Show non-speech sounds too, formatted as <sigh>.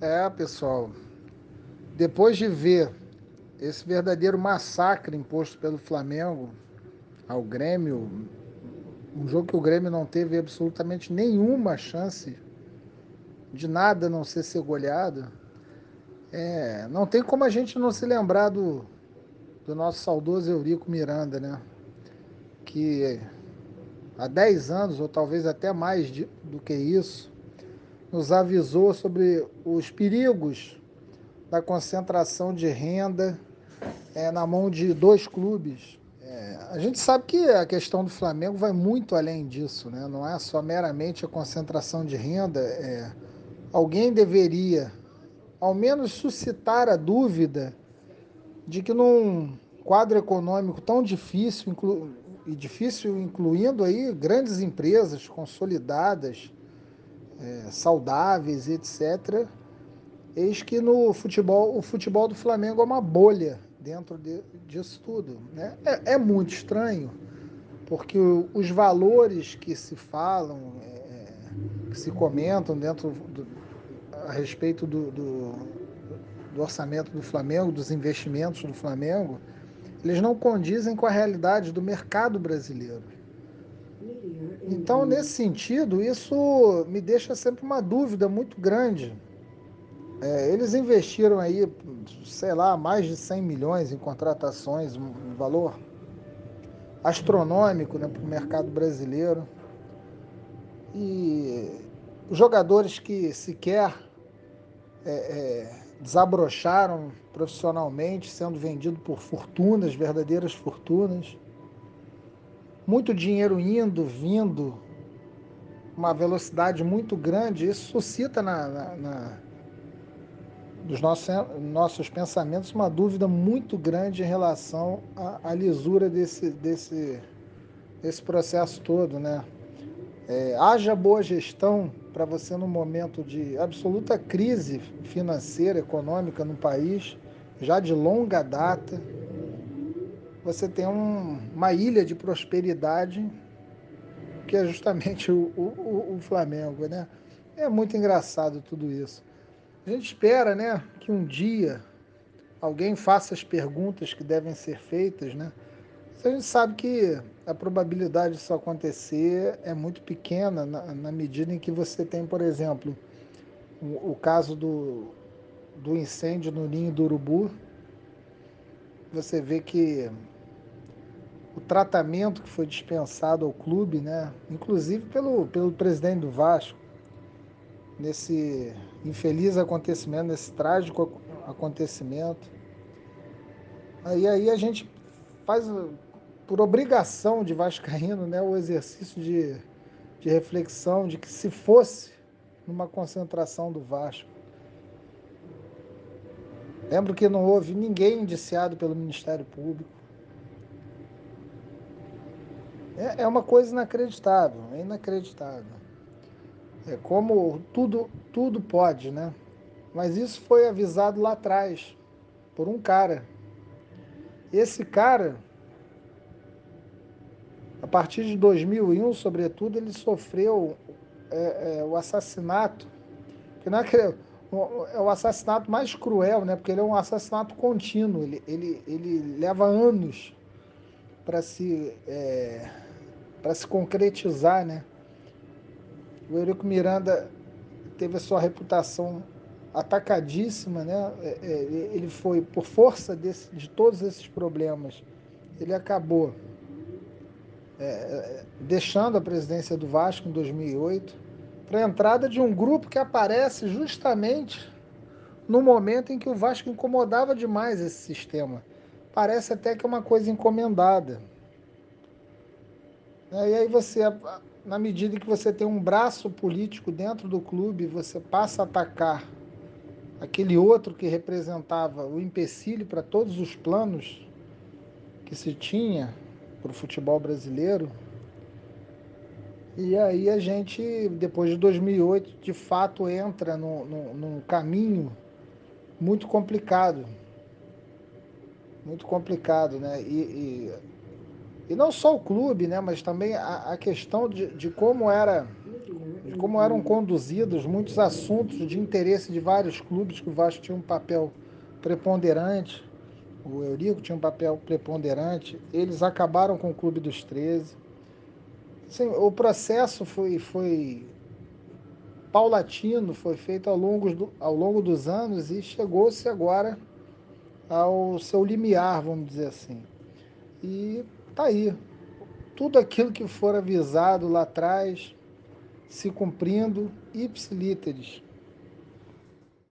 É, pessoal, depois de ver esse verdadeiro massacre imposto pelo Flamengo ao Grêmio, um jogo que o Grêmio não teve absolutamente nenhuma chance de nada não ser ser goleado, é, não tem como a gente não se lembrar do, do nosso saudoso Eurico Miranda, né? Que há 10 anos, ou talvez até mais de, do que isso, nos avisou sobre os perigos da concentração de renda é, na mão de dois clubes. É, a gente sabe que a questão do Flamengo vai muito além disso, né? não é só meramente a concentração de renda. É, alguém deveria, ao menos, suscitar a dúvida de que num quadro econômico tão difícil, inclu, e difícil incluindo aí grandes empresas consolidadas, é, saudáveis, etc. Eis que no futebol, o futebol do Flamengo é uma bolha dentro de, disso tudo. Né? É, é, muito estranho, porque os valores que se falam, é, que se comentam dentro do, a respeito do, do, do orçamento do Flamengo, dos investimentos do Flamengo, eles não condizem com a realidade do mercado brasileiro. Então, nesse sentido, isso me deixa sempre uma dúvida muito grande. É, eles investiram aí, sei lá, mais de 100 milhões em contratações, um valor astronômico né, para o mercado brasileiro. E jogadores que sequer é, é, desabrocharam profissionalmente, sendo vendidos por fortunas, verdadeiras fortunas muito dinheiro indo, vindo, uma velocidade muito grande, isso suscita na, na, na dos nossos, nossos pensamentos uma dúvida muito grande em relação à, à lisura desse, desse, desse processo todo, né? É, haja boa gestão para você no momento de absoluta crise financeira, econômica no país, já de longa data, você tem um, uma ilha de prosperidade que é justamente <laughs> o, o, o, Flamengo, né? É muito engraçado tudo isso. A gente espera, né, que um dia alguém faça as perguntas que devem ser feitas, né? Mas a gente sabe que a probabilidade disso acontecer é muito pequena na, na medida em que você tem, por exemplo, o, o caso do, do incêndio no ninho do urubu. Você vê que o tratamento que foi dispensado ao clube, né? inclusive pelo, pelo presidente do Vasco, nesse infeliz acontecimento, nesse trágico acontecimento. Aí, aí a gente faz, por obrigação de Vascaíno, né, o exercício de, de reflexão de que se fosse numa concentração do Vasco, lembro que não houve ninguém indiciado pelo Ministério Público, é, é uma coisa inacreditável, é inacreditável. É como tudo, tudo pode, né? Mas isso foi avisado lá atrás por um cara. Esse cara, a partir de 2001, sobretudo, ele sofreu é, é, o assassinato, que não é, que, é o assassinato mais cruel, né? Porque ele é um assassinato contínuo, ele, ele, ele leva anos para se é, para se concretizar, né? O Eurico Miranda teve a sua reputação atacadíssima, né? É, é, ele foi, por força desse, de todos esses problemas, ele acabou é, deixando a presidência do Vasco em 2008 para a entrada de um grupo que aparece justamente no momento em que o Vasco incomodava demais esse sistema. Parece até que é uma coisa encomendada. É, e aí você, na medida que você tem um braço político dentro do clube, você passa a atacar aquele outro que representava o empecilho para todos os planos que se tinha para o futebol brasileiro. E aí a gente, depois de 2008, de fato entra no, num caminho muito complicado. Muito complicado, né? E, e e não só o clube, né, mas também a, a questão de, de como era de como eram conduzidos muitos assuntos de interesse de vários clubes, que o Vasco tinha um papel preponderante, o Eurico tinha um papel preponderante, eles acabaram com o Clube dos 13. Assim, o processo foi, foi paulatino, foi feito ao longo, do, ao longo dos anos e chegou-se agora ao seu limiar, vamos dizer assim. E tá aí. Tudo aquilo que for avisado lá atrás, se cumprindo, ipsilíteres.